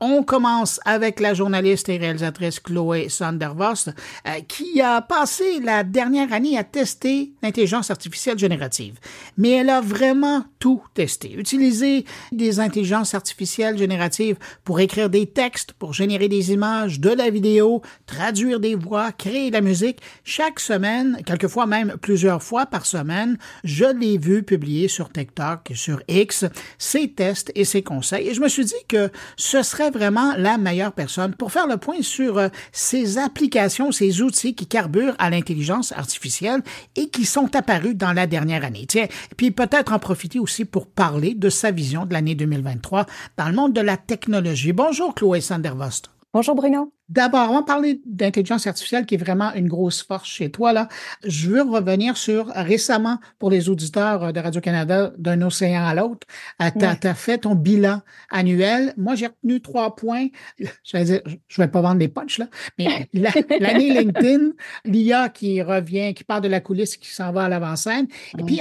On commence avec la journaliste et réalisatrice Chloé Sandervost, euh, qui a passé la dernière année à tester l'intelligence artificielle générative. Mais elle a vraiment tout testé. Utiliser des intelligences artificielles génératives pour écrire des textes, pour générer des images, de la vidéo, traduire des voix, créer de la musique. Chaque semaine, quelquefois même plusieurs fois par semaine, je l'ai vu publier sur TikTok, sur X, ses tests et ses conseils. Et je me suis dit que ce serait vraiment la meilleure personne pour faire le point sur euh, ces applications, ces outils qui carburent à l'intelligence artificielle et qui sont apparus dans la dernière année. Tiens, puis peut-être en profiter aussi pour parler de sa vision de l'année 2023 dans le monde de la technologie. Bonjour Chloé Sandervost. Bonjour Bruno. D'abord, on va parler d'intelligence artificielle qui est vraiment une grosse force chez toi. Là. Je veux revenir sur récemment, pour les auditeurs de Radio-Canada, d'un océan à l'autre, euh, tu as, fait ton bilan annuel. Moi, j'ai retenu trois points. Je vais dire, je vais pas vendre des punchs, là, mais l'année LinkedIn, l'IA qui revient, qui part de la coulisse, qui s'en va à l'avant-scène. Et puis,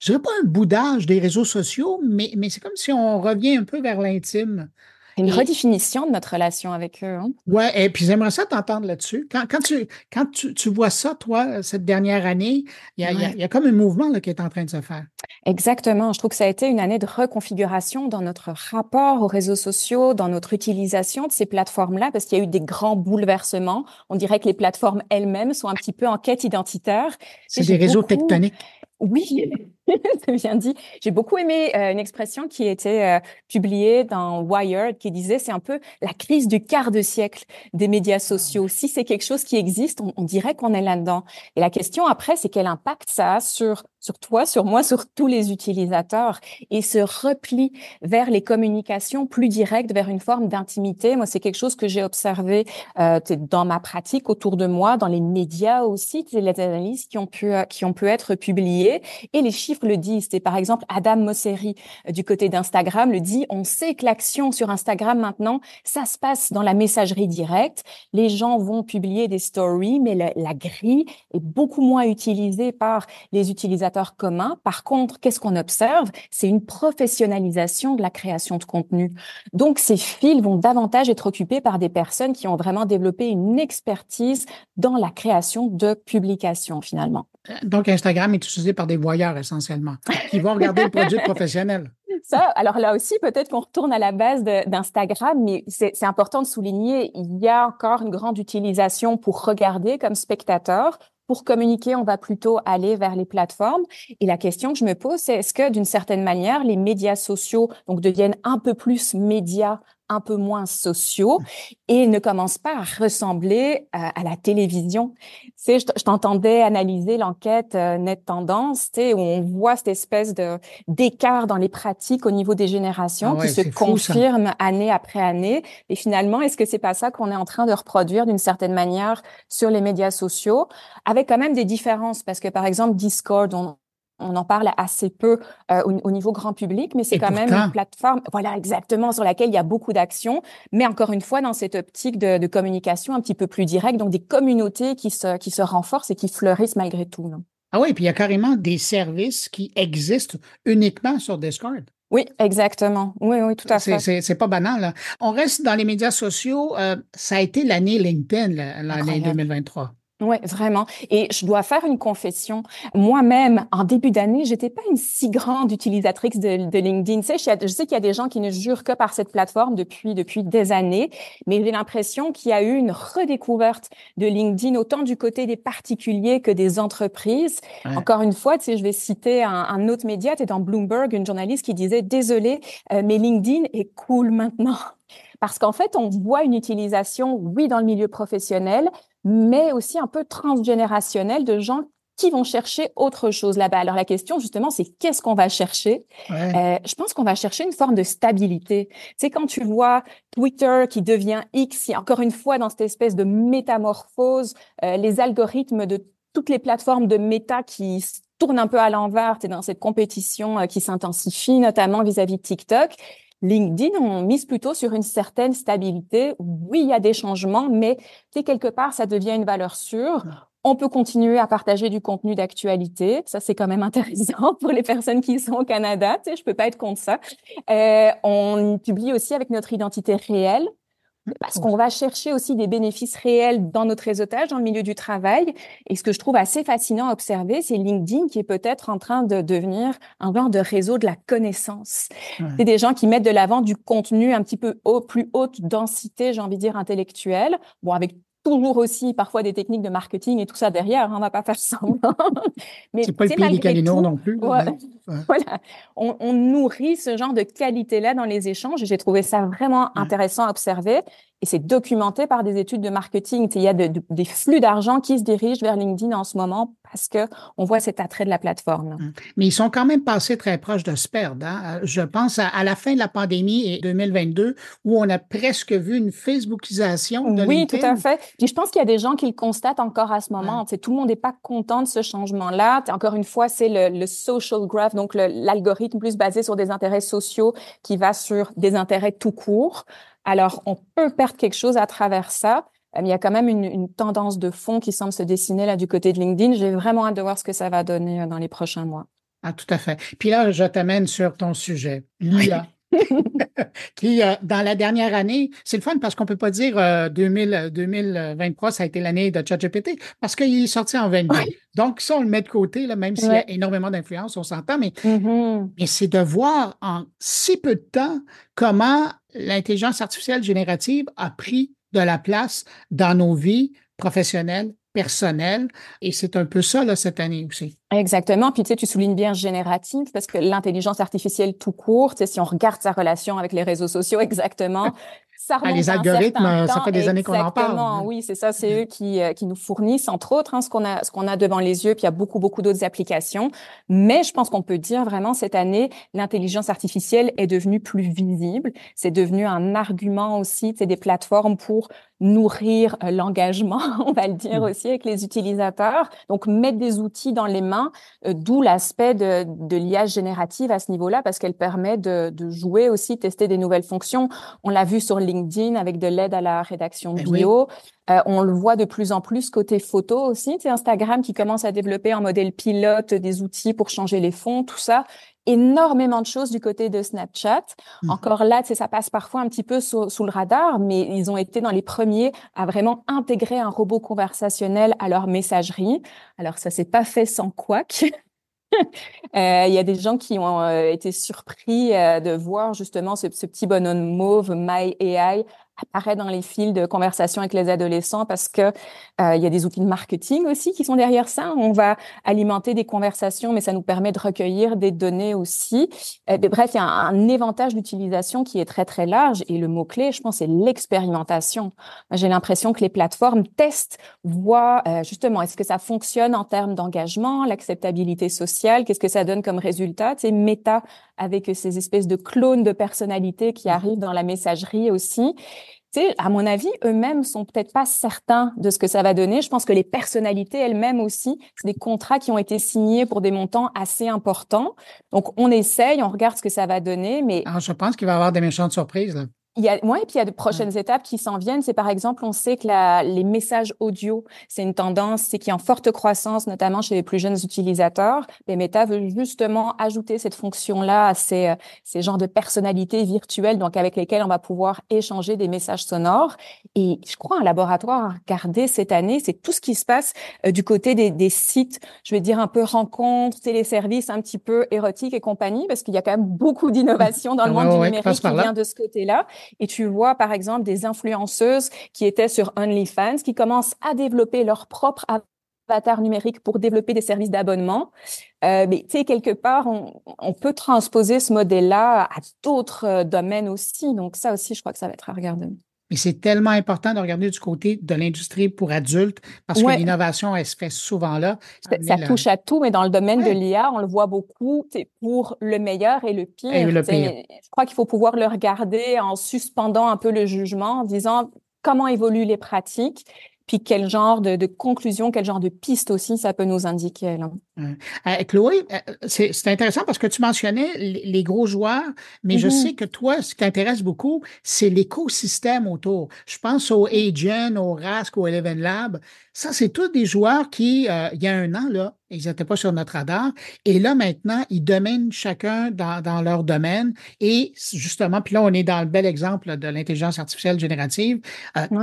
je dirais pas un boudage des réseaux sociaux, mais, mais c'est comme si on revient un peu vers l'intime une redéfinition de notre relation avec eux. Hein? Oui, et puis j'aimerais ça t'entendre là-dessus. Quand, quand, tu, quand tu, tu, vois ça, toi, cette dernière année, il y a, y a, comme un mouvement là, qui est en train de se faire. Exactement. Je trouve que ça a été une année de reconfiguration dans notre rapport aux réseaux sociaux, dans notre utilisation de ces plateformes-là, parce qu'il y a eu des grands bouleversements. On dirait que les plateformes elles-mêmes sont un petit peu en quête identitaire. C'est des réseaux tectoniques. Oui, c'est bien dit. J'ai beaucoup aimé euh, une expression qui était euh, publiée dans Wired qui disait c'est un peu la crise du quart de siècle des médias sociaux. Si c'est quelque chose qui existe, on, on dirait qu'on est là-dedans. Et la question après, c'est quel impact ça a sur sur toi, sur moi, sur tous les utilisateurs? Et ce repli vers les communications plus directes, vers une forme d'intimité. Moi, c'est quelque chose que j'ai observé euh, dans ma pratique autour de moi, dans les médias aussi, les analyses qui ont pu euh, qui ont pu être publiées et les chiffres le disent. Et par exemple, Adam Mosseri euh, du côté d'Instagram le dit. On sait que l'action sur Instagram maintenant, ça se passe dans la messagerie directe. Les gens vont publier des stories, mais la grille est beaucoup moins utilisée par les utilisateurs commun. Par contre, qu'est-ce qu'on observe? C'est une professionnalisation de la création de contenu. Donc, ces fils vont davantage être occupés par des personnes qui ont vraiment développé une expertise dans la création de publications, finalement. Donc, Instagram est utilisé par des voyeurs essentiellement, qui vont regarder le produit professionnel. Ça, alors là aussi, peut-être qu'on retourne à la base d'Instagram, mais c'est important de souligner, il y a encore une grande utilisation pour regarder comme spectateur, pour communiquer, on va plutôt aller vers les plateformes. Et la question que je me pose, c'est est-ce que d'une certaine manière, les médias sociaux donc deviennent un peu plus médias un peu moins sociaux et ne commencent pas à ressembler euh, à, la télévision. Tu sais, je, t'entendais analyser l'enquête euh, Net Tendance, tu sais, où on voit cette espèce de d'écart dans les pratiques au niveau des générations ah qui se confirment année après année. Et finalement, est-ce que c'est pas ça qu'on est en train de reproduire d'une certaine manière sur les médias sociaux, avec quand même des différences, parce que par exemple Discord, on, on en parle assez peu euh, au, niveau grand public, mais c'est quand même une plateforme, voilà, exactement, sur laquelle il y a beaucoup d'actions, mais encore une fois, dans cette optique de, communication un petit peu plus directe, donc des communautés qui se, qui se renforcent et qui fleurissent malgré tout. Ah oui, puis il y a carrément des services qui existent uniquement sur Discord. Oui, exactement. Oui, oui, tout à fait. C'est pas banal. On reste dans les médias sociaux. Euh, ça a été l'année LinkedIn, l'année 2023. Oui, vraiment. Et je dois faire une confession. Moi-même, en début d'année, j'étais pas une si grande utilisatrice de, de LinkedIn. Tu sais, je sais qu'il y a des gens qui ne jurent que par cette plateforme depuis depuis des années, mais j'ai l'impression qu'il y a eu une redécouverte de LinkedIn autant du côté des particuliers que des entreprises. Encore une fois, tu sais, je vais citer un, un autre média, tu dans Bloomberg, une journaliste qui disait désolé, euh, mais LinkedIn est cool maintenant. Parce qu'en fait, on voit une utilisation, oui, dans le milieu professionnel, mais aussi un peu transgénérationnel de gens qui vont chercher autre chose là-bas. Alors la question justement, c'est qu'est-ce qu'on va chercher? Euh, Je pense qu'on va chercher une forme de stabilité. C'est quand tu vois Twitter qui devient X, il y a encore une fois dans cette espèce de métamorphose, euh, les algorithmes de toutes les plateformes de méta qui tournent un peu à l'envers, tu dans cette compétition euh, qui s'intensifie, notamment vis-à-vis de TikTok. LinkedIn, on mise plutôt sur une certaine stabilité. Oui, il y a des changements, mais quelque part, ça devient une valeur sûre. On peut continuer à partager du contenu d'actualité. Ça, c'est quand même intéressant pour les personnes qui sont au Canada. Tu sais, je peux pas être contre ça. Euh, on publie aussi avec notre identité réelle. Parce qu'on va chercher aussi des bénéfices réels dans notre réseautage, dans le milieu du travail. Et ce que je trouve assez fascinant à observer, c'est LinkedIn qui est peut-être en train de devenir un genre de réseau de la connaissance. C'est des gens qui mettent de l'avant du contenu un petit peu haut, plus haute densité, j'ai envie de dire, intellectuelle. Bon, avec toujours aussi parfois des techniques de marketing et tout ça derrière, hein, on va pas faire semblant. Mais c'est pas le pays non plus. Voilà, on, on, nourrit ce genre de qualité-là dans les échanges. J'ai trouvé ça vraiment intéressant à observer et c'est documenté par des études de marketing. Il y a des flux d'argent qui se dirigent vers LinkedIn en ce moment parce que on voit cet attrait de la plateforme. Hum. Mais ils sont quand même passés très proches de se perdre. Hein. Je pense à, la fin de la pandémie et 2022 où on a presque vu une Facebookisation de oui, tout à fait. Puis je pense qu'il y a des gens qui le constatent encore à ce moment. Tout le monde n'est pas content de ce changement-là. Encore une fois, c'est le, le, social graph, donc l'algorithme plus basé sur des intérêts sociaux qui va sur des intérêts tout court. Alors, on peut perdre quelque chose à travers ça. Mais il y a quand même une, une, tendance de fond qui semble se dessiner là du côté de LinkedIn. J'ai vraiment hâte de voir ce que ça va donner euh, dans les prochains mois. Ah, tout à fait. Puis là, je t'amène sur ton sujet, l'IA. Qui, euh, dans la dernière année, c'est le fun parce qu'on peut pas dire euh, 2000, 2023, ça a été l'année de ChatGPT parce qu'il est sorti en 22. Donc, ça, on le met de côté, là, même s'il y a énormément d'influence, on s'entend, mais, mm-hmm. mais c'est de voir en si peu de temps comment l'intelligence artificielle générative a pris de la place dans nos vies professionnelles, personnelles. Et c'est un peu ça, là, cette année aussi. Exactement. Puis tu sais, tu soulignes bien générative parce que l'intelligence artificielle tout court, tu sais, si on regarde sa relation avec les réseaux sociaux, exactement, ça ah, les algorithmes, ça fait des années qu'on en parle. Exactement, oui, c'est ça, c'est eux qui, euh, qui nous fournissent, entre autres, hein, ce qu'on a, ce qu'on a devant les yeux, puis il y a beaucoup, beaucoup d'autres applications. Mais je pense qu'on peut dire vraiment cette année, l'intelligence artificielle est devenue plus visible. C'est devenu un argument aussi, des plateformes pour nourrir euh, l'engagement, on va le dire mmh. aussi, avec les utilisateurs. Donc, mettre des outils dans les mains, euh, d'où l'aspect de, de l'IA générative à ce niveau-là, parce qu'elle permet de, de, jouer aussi, tester des nouvelles fonctions. On l'a vu sur LinkedIn avec de l'aide à la rédaction de bio. Euh, on le voit de plus en plus côté photo aussi. C'est Instagram qui commence à développer en modèle pilote des outils pour changer les fonds, tout ça énormément de choses du côté de Snapchat. Mhm. Encore là, ça passe parfois un petit peu sous, le radar, mais ils ont été dans les premiers à vraiment intégrer un robot conversationnel à leur messagerie. Alors ça s'est pas fait sans Quack. Euh, il y a des gens qui ont euh, été surpris euh, de voir justement ce, ce, petit bonhomme mauve My AI apparaît dans les fils de conversation avec les adolescents parce que euh, il y a des outils de marketing aussi qui sont derrière ça. On va alimenter des conversations, mais ça nous permet de recueillir des données aussi. Euh, bref, il y a un, un éventail d'utilisation qui est très très large et le mot clé, je pense, c'est l'expérimentation. J'ai l'impression que les plateformes testent, voient euh, justement est-ce que ça fonctionne en termes d'engagement, l'acceptabilité sociale, qu'est-ce que ça donne comme résultat. C'est méta avec ces espèces de clones de personnalité qui arrivent dans la messagerie aussi sais, à mon avis, eux-mêmes sont peut-être pas certains de ce que ça va donner. Je pense que les personnalités elles-mêmes aussi, c'est des contrats qui ont été signés pour des montants assez importants. Donc, on essaye, on regarde ce que ça va donner, mais... Alors, je pense qu'il va y avoir des méchantes surprises. Là. Il y a, ouais, et puis il y a de prochaines étapes qui s'en viennent. C'est par exemple, on sait que la, les messages audio, c'est une tendance, c'est qui est en forte croissance, notamment chez les plus jeunes utilisateurs. Et Meta veut justement ajouter cette fonction-là à ces, euh, ces genres de personnalités virtuelles, donc avec lesquelles on va pouvoir échanger des messages sonores. Et je crois un laboratoire à regarder cette année, c'est tout ce qui se passe euh, du côté des, des, sites, je vais dire un peu rencontres, téléservices un petit peu érotiques et compagnie, parce qu'il y a quand même beaucoup d'innovation dans le monde du numérique qui vient de ce côté-là. Et tu vois, par exemple, des influenceuses qui étaient sur OnlyFans, qui commencent à développer leur propre avatar numérique pour développer des services d'abonnement. Euh, mais tu sais, quelque part, on, peut transposer ce modèle-là à d'autres euh, domaines aussi. Donc ça aussi, je crois que ça va être à regarder. Mais c'est tellement important de regarder du côté de l'industrie pour adultes parce que l'innovation, elle se fait souvent là. Ça, touche à tout, mais dans le domaine de l'IA, on le voit beaucoup c'est pour le meilleur et le pire. Et le pire. Je crois qu'il faut pouvoir le regarder en suspendant un peu le jugement, en disant comment évoluent les pratiques, puis quel genre de, de conclusion, quel genre de piste aussi ça peut nous indiquer. Là. Euh, Chloé, euh, c'est intéressant parce que tu mentionnais les, gros joueurs, mais je mm-hmm. sais que toi, ce qui t'intéresse beaucoup, c'est l'écosystème autour. Je pense au Agent, au Rask, au Eleven Lab. Ça, c'est tous des joueurs qui, euh, il y a un an, là, ils n'étaient pas sur notre radar. Et là, maintenant, ils dominent chacun dans, leur domaine. Et justement, puis là, on est dans le bel exemple de l'intelligence artificielle générative,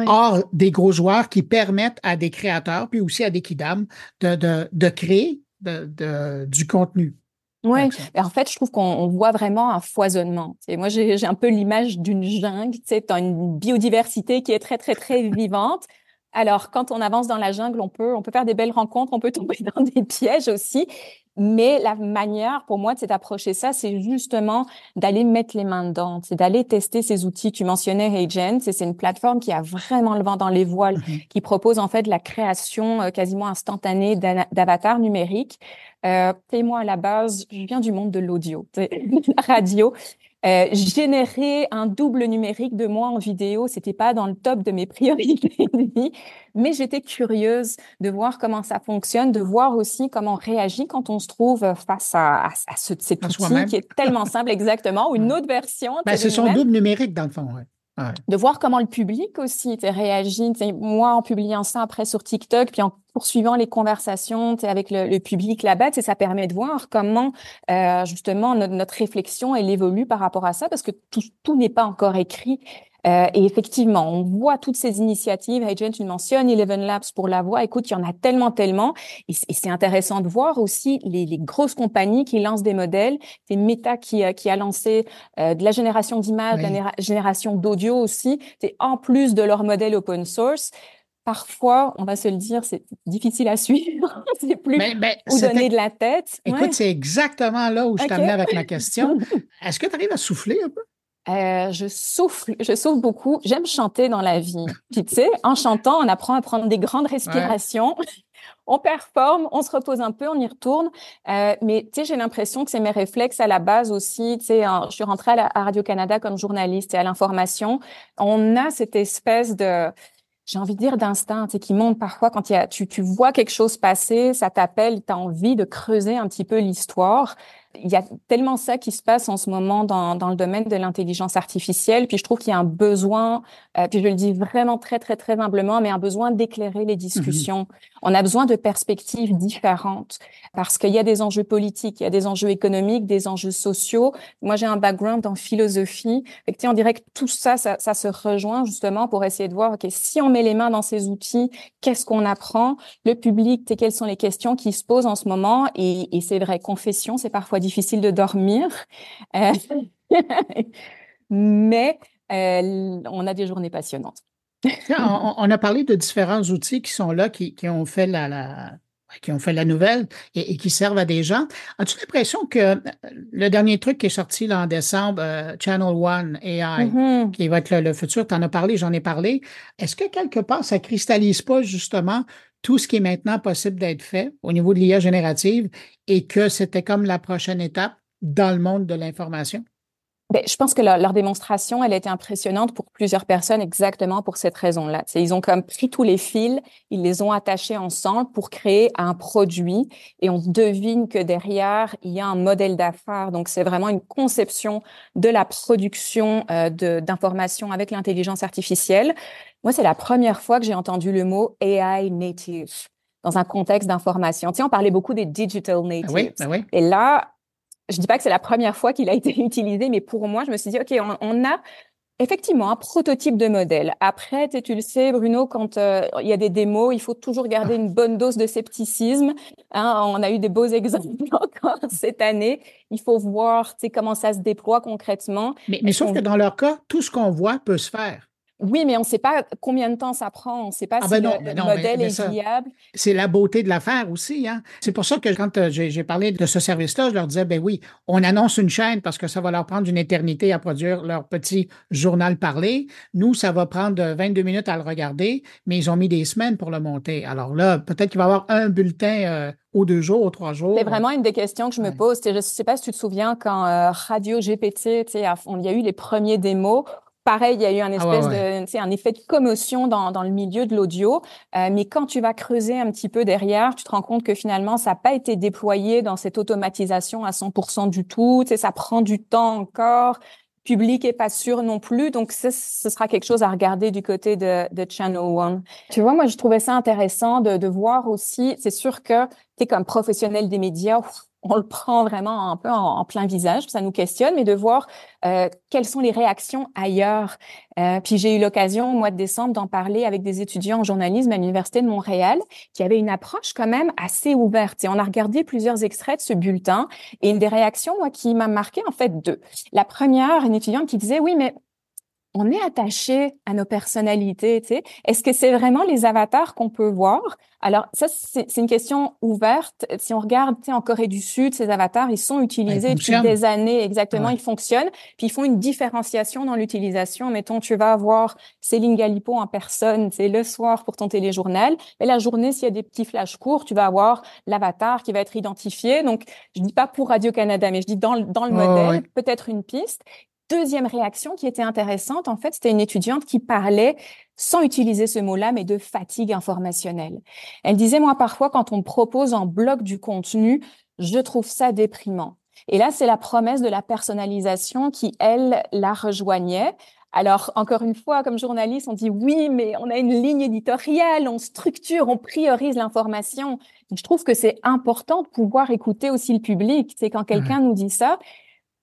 hors des gros joueurs qui permettent à des créateurs, puis aussi à des kidam, de, de, de créer de, du contenu. Oui, en fait, je trouve qu'on voit vraiment un foisonnement. Et moi, j'ai un peu l'image d'une jungle, tu as une biodiversité qui est très, très, très vivante. Alors, quand on avance dans la jungle, on peut, on peut faire des belles rencontres, on peut tomber dans des pièges aussi. Mais la manière pour moi de s'approcher ça, c'est justement d'aller mettre les mains dedans, c'est d'aller tester ces outils. Tu mentionnais Agent, c'est une plateforme qui a vraiment le vent dans les voiles, mm-hmm. qui propose en fait la création euh, quasiment instantanée d'avatars numériques. Euh, et moi, à la base, je viens du monde de l'audio, la radio. Euh, générer un double numérique de moi en vidéo, c'était pas dans le top de mes priorités de vie, mais j'étais curieuse de voir comment ça fonctionne, de voir aussi comment on réagit quand on se trouve face à, à, ce, cet outil qui est tellement simple, exactement, ou une autre version. Ben, c'est son double numérique dans le fond. Ouais. De voir comment le public aussi réagit. Moi, en publiant ça après sur TikTok, puis en poursuivant les conversations avec le, le public là-bas, ça permet de voir comment euh, justement notre, notre, réflexion elle évolue par rapport à ça, parce que tout, tout n'est pas encore écrit. Euh, et effectivement, on voit toutes ces initiatives. Agent, tu mentionnes Eleven Labs pour la voix. Écoute, il y en a tellement, tellement. Et, c'est intéressant de voir aussi les, les, grosses compagnies qui lancent des modèles. C'est Meta qui, euh, qui a lancé euh, de la génération d'images, de la génération d'audio aussi. C'est en plus de leur modèle open source parfois, on va se le dire, c'est difficile à suivre. c'est plus où donner de la tête. Écoute, c'est exactement là où je t'amenais avec ma question. Est-ce que tu arrives à souffler un peu? Euh, je souffle, je souffle beaucoup. J'aime chanter dans la vie. Puis tu sais, en chantant, on apprend à prendre des grandes respirations. on performe, on se repose un peu, on y retourne. Euh, mais tu sais, j'ai l'impression que c'est mes réflexes à la base aussi. Tu sais, je suis rentrée à, Radio Canada comme journaliste et à l'information. On a cette espèce de j'ai envie de dire d'instinct, tu sais, qui monte parfois quand il y a, tu, tu vois quelque chose passer, ça t'appelle, tu as envie de creuser un petit peu l'histoire. Il y a tellement ça qui se passe en ce moment dans, dans le domaine de l'intelligence artificielle. Puis je trouve qu'il y a un besoin, euh, puis je le dis vraiment très, très, très humblement, mais un besoin d'éclairer les discussions. On a besoin de perspectives différentes parce qu'il y a des enjeux politiques, il y a des enjeux économiques, des enjeux sociaux. Moi, j'ai un background en philosophie. Fait que, on dirait que tout ça, ça, ça se rejoint justement pour essayer de voir, OK, si on met les mains dans ces outils, qu'est-ce qu'on apprend? Le public, quelles sont les questions qui se posent en ce moment? Et, et c'est vrai, confession, c'est parfois difficile de dormir. Euh, mais euh, on a des journées passionnantes. on, a parlé de différents outils qui sont là, qui, ont fait la, qui ont fait la nouvelle et, qui servent à des gens. As-tu l'impression que le dernier truc qui est sorti là, en décembre, euh, Channel One AI, mm-hmm. qui va être le, futur, tu en as parlé, j'en ai parlé. Est-ce que quelque part, ça cristallise pas justement tout ce qui est maintenant possible d'être fait au niveau de l'IA générative et que c'était comme la prochaine étape dans le monde de l'information? Ben, je pense que leur, démonstration, elle a été impressionnante pour plusieurs personnes exactement pour cette raison-là. Ils ont comme pris tous les fils, ils les ont attachés ensemble pour créer un produit et on devine que derrière, il y a un modèle d'affaires. Donc, c'est vraiment une conception de la production euh, d'informations avec l'intelligence artificielle. Moi, c'est la première fois que j'ai entendu le mot AI native dans un contexte d'information. Tu sais, on parlait beaucoup des digital natives. Ah oui, ah oui. Et là, je dis pas que c'est la première fois qu'il a été utilisé, mais pour moi, je me suis dit, OK, on, a effectivement un prototype de modèle. Après, tu le sais, Bruno, quand euh, il y a des démos, il faut toujours garder une bonne dose de scepticisme. Hein, on a eu des beaux exemples encore cette année. Il faut voir comment ça se déploie concrètement. Mais, mais sauf que dans leur cas, tout ce qu'on voit peut se faire. Oui, mais on ne sait pas combien de temps ça prend. On ne sait pas ah, si ben le, ben modèle est viable. C'est la beauté de l'affaire aussi. Hein? C'est pour ça que quand euh, j'ai parlé de ce service-là, je leur disais, ben oui, on annonce une chaîne parce que ça va leur prendre une éternité à produire leur petit journal parlé. Nous, ça va prendre 22 minutes à le regarder, mais ils ont mis des semaines pour le monter. Alors là, peut-être qu'il va y avoir un bulletin euh, aux deux jours, aux trois jours. C'est vraiment une des questions que je me pose. Je ne sais pas si tu te souviens quand euh, Radio GPT, il y a eu les premiers démos pareil, il y a eu un ah espèce de, un effet de commotion dans, dans le milieu de l'audio. Euh, mais quand tu vas creuser un petit peu derrière, tu te rends compte que finalement, ça n'a pas été déployé dans cette automatisation à 100% du tout. Tu sais, ça prend du temps encore. Public est pas sûr non plus. Donc, ce, ce sera quelque chose à regarder du côté de, de Channel One. Tu vois, moi, je trouvais ça intéressant de, de voir aussi. C'est sûr que tu es comme professionnel des médias on le prend vraiment un peu en, plein visage, ça nous questionne, mais de voir euh, quelles sont les réactions ailleurs. Euh, puis j'ai eu l'occasion au mois de décembre d'en parler avec des étudiants en journalisme à l'université de Montréal, qui avaient une approche quand même assez ouverte. Et on a regardé plusieurs extraits de ce bulletin, et une des réactions, moi, qui m'a marqué, en fait, deux. La première, une étudiante qui disait, oui, mais on est attaché à nos personnalités. Tu sais. Est-ce que c'est vraiment les avatars qu'on peut voir? Alors ça, c'est une question ouverte. Si on regarde tu sais, en Corée du Sud, ces avatars, ils sont utilisés depuis des années. Exactement, ils fonctionnent. Puis ils font une différenciation dans l'utilisation. Mettons, tu vas avoir Céline Galipo en personne, c'est le soir pour ton téléjournal. Mais la journée, s'il y a des petits flashs courts, tu vas avoir l'avatar qui va être identifié. Donc, je dis pas pour Radio Canada, mais je dis dans, dans le modèle, peut-être une piste deuxième réaction qui était intéressante, en fait, c'était une étudiante qui parlait, sans utiliser ce mot-là, mais de fatigue informationnelle. Elle disait, moi, parfois, quand on me propose en bloc du contenu, je trouve ça déprimant. Et là, c'est la promesse de la personnalisation qui, elle, la rejoignait. Alors, encore une fois, comme journaliste, on dit oui, mais on a une ligne éditoriale, on structure, on priorise l'information. Je trouve que c'est important de pouvoir écouter aussi le public. C'est quand quelqu'un nous dit ça,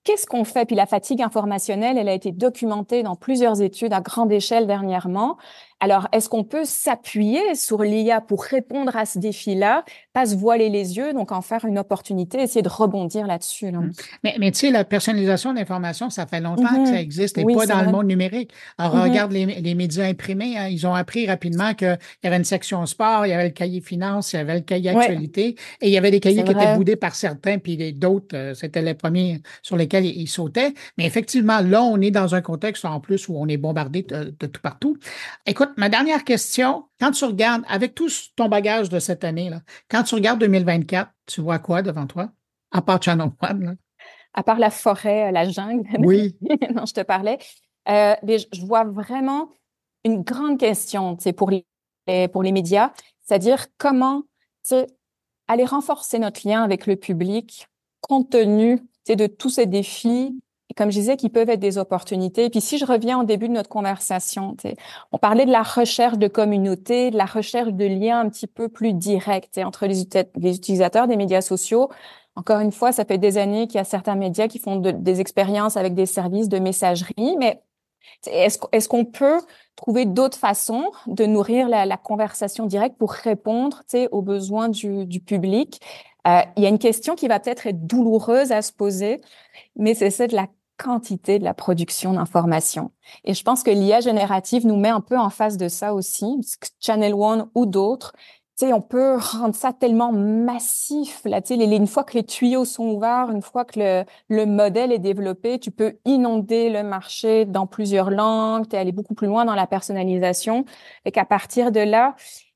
Qu'est-ce qu'on fait? Puis la fatigue informationnelle, elle a été documentée dans plusieurs études à grande échelle dernièrement. Alors, est-ce qu'on peut s'appuyer sur l'IA pour répondre à ce défi-là, pas se voiler les yeux, donc en faire une opportunité, essayer de rebondir là-dessus? Là? Mmh. Mais, mais tu sais, la personnalisation de l'information, ça fait longtemps que ça mmh existe et pas dans le monde numérique. Alors, mmh regarde les, les, médias imprimés, hein, ils ont appris rapidement qu'il y avait une section sport, il y avait le cahier finance, il y avait le cahier actualité et il y avait des cahiers qui étaient boudés par certains, puis d'autres, euh, c'était les premiers sur lesquels ils, sautaient. Mais effectivement, là, on est dans un contexte en plus où on est bombardé de, de tout partout. Écoute, ma dernière question, quand tu regardes, avec tout ton bagage de cette année, là, quand tu regardes 2024, tu vois quoi devant toi? À part Channel One, À part la forêt, la jungle. Oui. non, je te parlais. Euh, je vois vraiment une grande question pour les, pour les médias, c'est-à-dire comment aller renforcer notre lien avec le public compte tenu de tous ces défis comme je disais, qui peuvent être des opportunités. Et puis si je reviens au début de notre conversation, on parlait de la recherche de communauté, de la recherche de liens un petit peu plus directs entre les, utilisateurs des médias sociaux. Encore une fois, ça fait des années qu'il y a certains médias qui font des expériences avec des services de messagerie, mais est-ce qu'on peut trouver d'autres façons de nourrir la, conversation directe pour répondre aux besoins du, du public? Euh, Il y a une question qui va peut-être être douloureuse à se poser, mais c'est celle de la quantité de la production d'informations. Et je pense que l'IA générative nous met un peu en face de ça aussi, Channel One ou d'autres, tu sais, on peut rendre ça tellement massif. Là, tu sais, une fois que les tuyaux sont ouverts, une fois que le, le modèle est développé, tu peux inonder le marché dans plusieurs langues, tu es allé beaucoup plus loin dans la personnalisation. Et qu'à partir de là,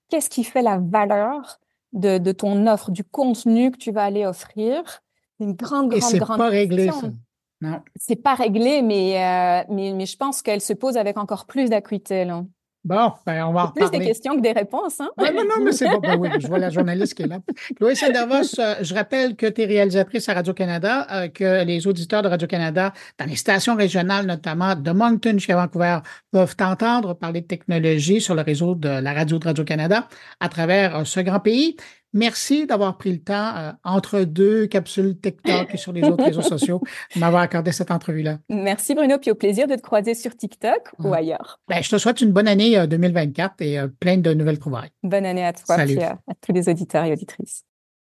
qu'est-ce qui fait la valeur de, de ton offre, du contenu que tu vas aller offrir? Une grande, grande, Et c'est pas réglé, ça. Non. C'est pas réglé, mais, euh, mais, mais, je pense qu'elle se pose avec encore plus d'acuité. Là. Bon, ben on va en Plus des questions que des réponses. Hein? non, non, mais c'est bon. Ben oui, je vois la journaliste qui est là. Chloé Sandervos, euh, je rappelle que tu es réalisatrice à Radio-Canada, euh, que les auditeurs de Radio-Canada, dans les stations régionales notamment de Moncton chez Vancouver, peuvent t'entendre parler de technologie sur le réseau de la radio de Radio-Canada à travers ce grand pays. Merci d'avoir pris le temps euh, entre deux capsules TikTok et sur les autres réseaux sociaux de m'avoir accordé cette entrevue-là. Merci Bruno, puis au plaisir de te croiser sur TikTok ou ailleurs. Ben, je te souhaite une bonne année 2024 euh, et euh, plein de nouvelles trouvailles. Bonne année à toi et à tous les auditeurs et auditrices.